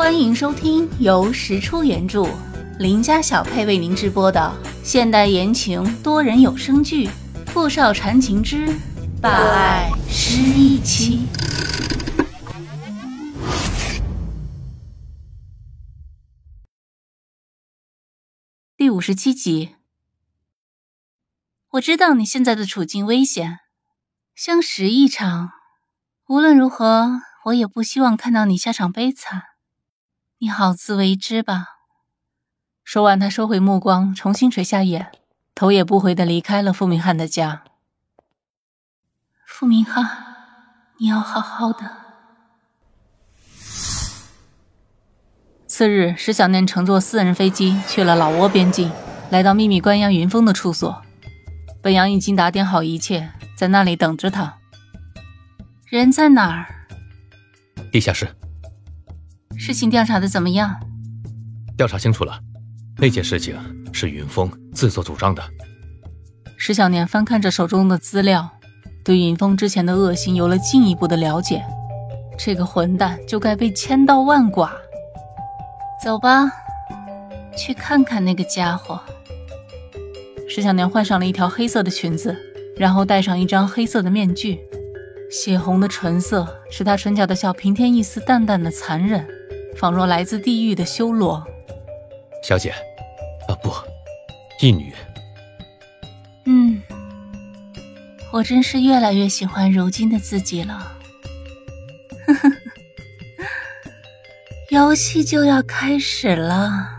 欢迎收听由石出原著、林家小配为您直播的现代言情多人有声剧《富少缠情之霸爱失忆妻》第五十七集。我知道你现在的处境危险，相识一场，无论如何，我也不希望看到你下场悲惨。你好自为之吧。说完，他收回目光，重新垂下眼，头也不回的离开了傅明翰的家。傅明翰，你要好好的。次日，石小念乘坐私人飞机去了老挝边境，来到秘密关押云峰的处所。本阳已经打点好一切，在那里等着他。人在哪儿？地下室。事情调查的怎么样？调查清楚了，那件事情是云峰自作主张的。石小年翻看着手中的资料，对云峰之前的恶行有了进一步的了解。这个混蛋就该被千刀万剐。走吧，去看看那个家伙。石小年换上了一条黑色的裙子，然后戴上一张黑色的面具，血红的唇色使他唇角的笑平添一丝淡淡的残忍。仿若来自地狱的修罗，小姐，啊不，义女。嗯，我真是越来越喜欢如今的自己了。呵呵，游戏就要开始了。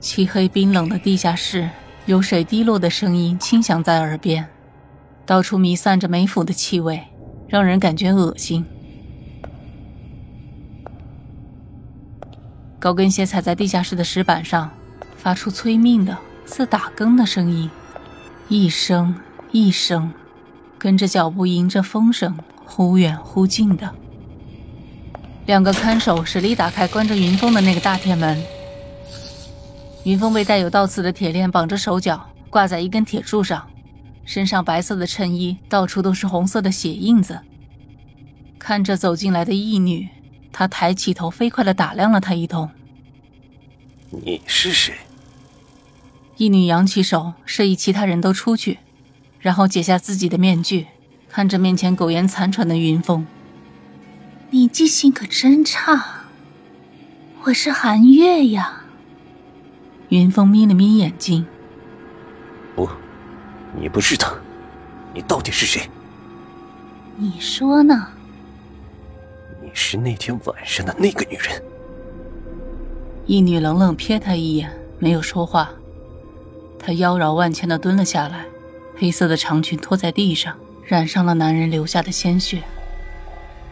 漆黑冰冷的地下室，有水滴落的声音轻响在耳边。到处弥散着霉腐的气味，让人感觉恶心。高跟鞋踩在地下室的石板上，发出催命的、似打更的声音，一声一声，跟着脚步迎着风声，忽远忽近的。两个看守使力打开关着云峰的那个大铁门。云峰被带有倒刺的铁链绑着手脚，挂在一根铁柱上。身上白色的衬衣，到处都是红色的血印子。看着走进来的义女，他抬起头，飞快的打量了她一通。你是谁？义女扬起手，示意其他人都出去，然后解下自己的面具，看着面前苟延残喘的云峰。你记性可真差。我是寒月呀。云峰眯了眯眼睛。不。你不是他，你到底是谁？你说呢？你是那天晚上的那个女人。一女冷冷瞥他一眼，没有说话。她妖娆万千的蹲了下来，黑色的长裙拖在地上，染上了男人留下的鲜血。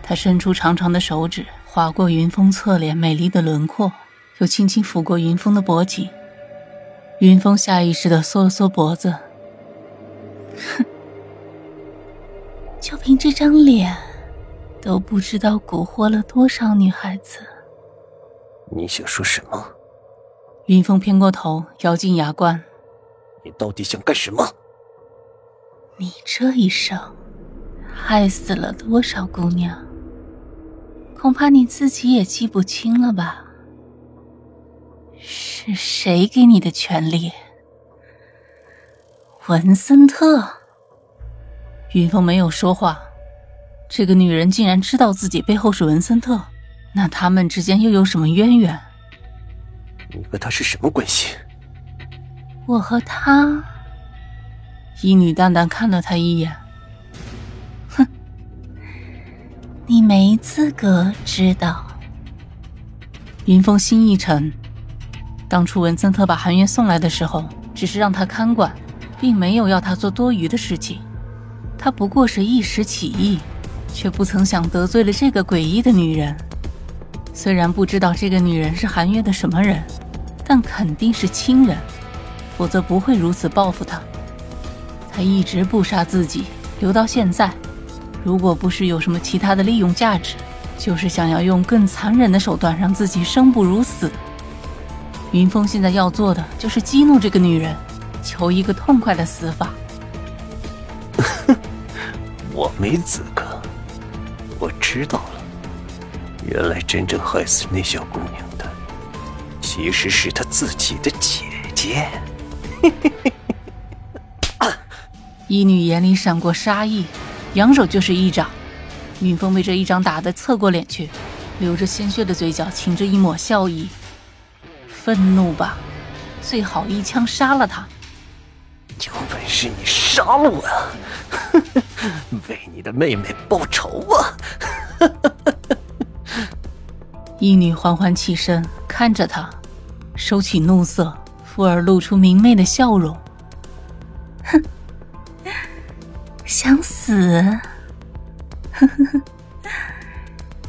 她伸出长长的手指，划过云峰侧脸美丽的轮廓，又轻轻抚过云峰的脖颈。云峰下意识的缩了缩脖子。哼，就凭这张脸，都不知道蛊惑了多少女孩子。你想说什么？云峰偏过头，咬紧牙关。你到底想干什么？你这一生，害死了多少姑娘？恐怕你自己也记不清了吧？是谁给你的权利？文森特，云峰没有说话。这个女人竟然知道自己背后是文森特，那他们之间又有什么渊源？你和他是什么关系？我和他，一女淡淡看了他一眼，哼，你没资格知道。云峰心一沉，当初文森特把韩月送来的时候，只是让他看管。并没有要他做多余的事情，他不过是一时起意，却不曾想得罪了这个诡异的女人。虽然不知道这个女人是韩月的什么人，但肯定是亲人，否则不会如此报复他。他一直不杀自己，留到现在，如果不是有什么其他的利用价值，就是想要用更残忍的手段让自己生不如死。云峰现在要做的就是激怒这个女人。求一个痛快的死法。我没资格。我知道了，原来真正害死那小姑娘的，其实是她自己的姐姐。一女眼里闪过杀意，扬手就是一掌。云峰被这一掌打得侧过脸去，流着鲜血的嘴角噙着一抹笑意。愤怒吧，最好一枪杀了他。有本事你杀了我啊！为你的妹妹报仇啊！一女缓缓起身，看着他，收起怒色，附而露出明媚的笑容。哼，想死？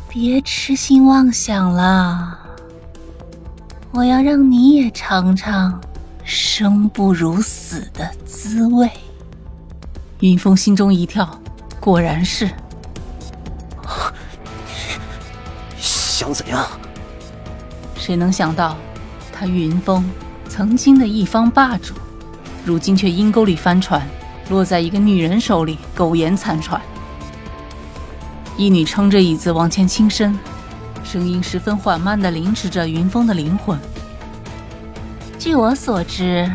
别痴心妄想了，我要让你也尝尝生不如死的滋味。云峰心中一跳，果然是。想怎样？谁能想到，他云峰曾经的一方霸主，如今却阴沟里翻船，落在一个女人手里，苟延残喘。一女撑着椅子往前倾身，声音十分缓慢地凌迟着云峰的灵魂。据我所知，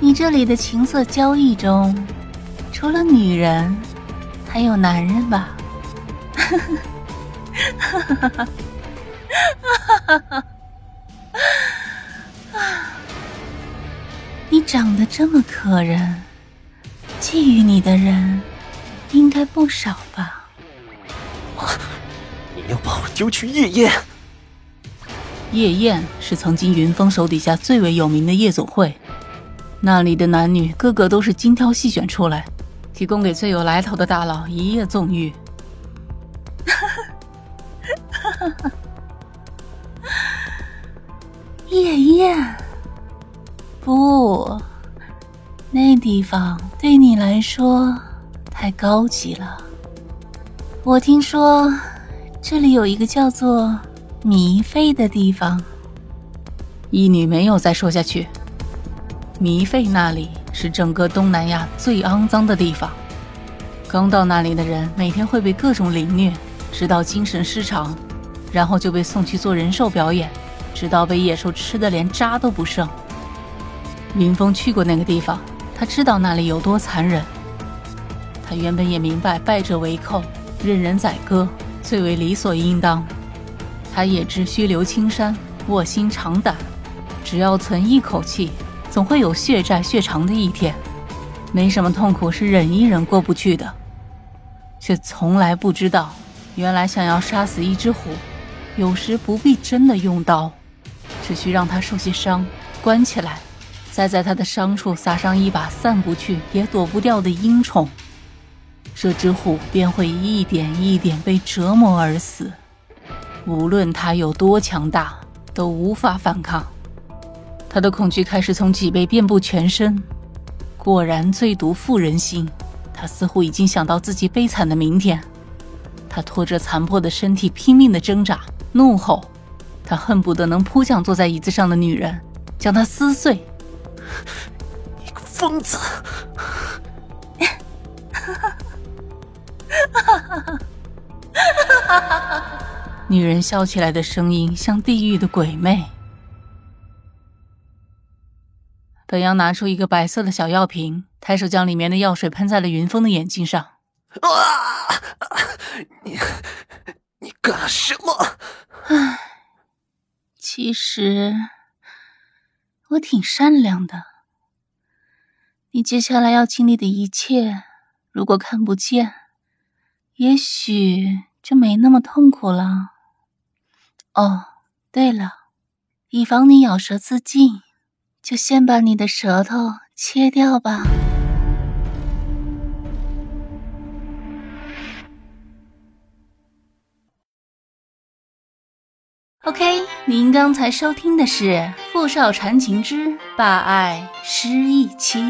你这里的情色交易中，除了女人，还有男人吧？哈哈哈哈哈哈哈！你长得这么可人，觊觎你的人应该不少吧？你要把我丢去夜宴？夜宴是曾经云峰手底下最为有名的夜总会，那里的男女个个都是精挑细选出来，提供给最有来头的大佬一夜纵欲。夜宴？不，那地方对你来说太高级了。我听说。这里有一个叫做糜费的地方。一女没有再说下去。糜费那里是整个东南亚最肮脏的地方。刚到那里的人每天会被各种凌虐，直到精神失常，然后就被送去做人兽表演，直到被野兽吃的连渣都不剩。云峰去过那个地方，他知道那里有多残忍。他原本也明白败者为寇，任人宰割。最为理所应当，他也知须留青山，卧薪尝胆。只要存一口气，总会有血债血偿的一天。没什么痛苦是忍一忍过不去的，却从来不知道，原来想要杀死一只虎，有时不必真的用刀，只需让它受些伤，关起来，再在它的伤处撒上一把散不去也躲不掉的阴虫。这只虎便会一点一点被折磨而死，无论他有多强大，都无法反抗。他的恐惧开始从脊背遍布全身。果然，最毒妇人心。他似乎已经想到自己悲惨的明天。他拖着残破的身体，拼命的挣扎，怒吼。他恨不得能扑向坐在椅子上的女人，将她撕碎。你个疯子！哈哈哈哈哈哈女人笑起来的声音像地狱的鬼魅。本阳拿出一个白色的小药瓶，抬手将里面的药水喷在了云峰的眼睛上。啊！你你干什么？唉，其实我挺善良的。你接下来要经历的一切，如果看不见，也许就没那么痛苦了。哦，对了，以防你咬舌自尽，就先把你的舌头切掉吧。OK，您刚才收听的是《傅少缠情之霸爱失忆妻》。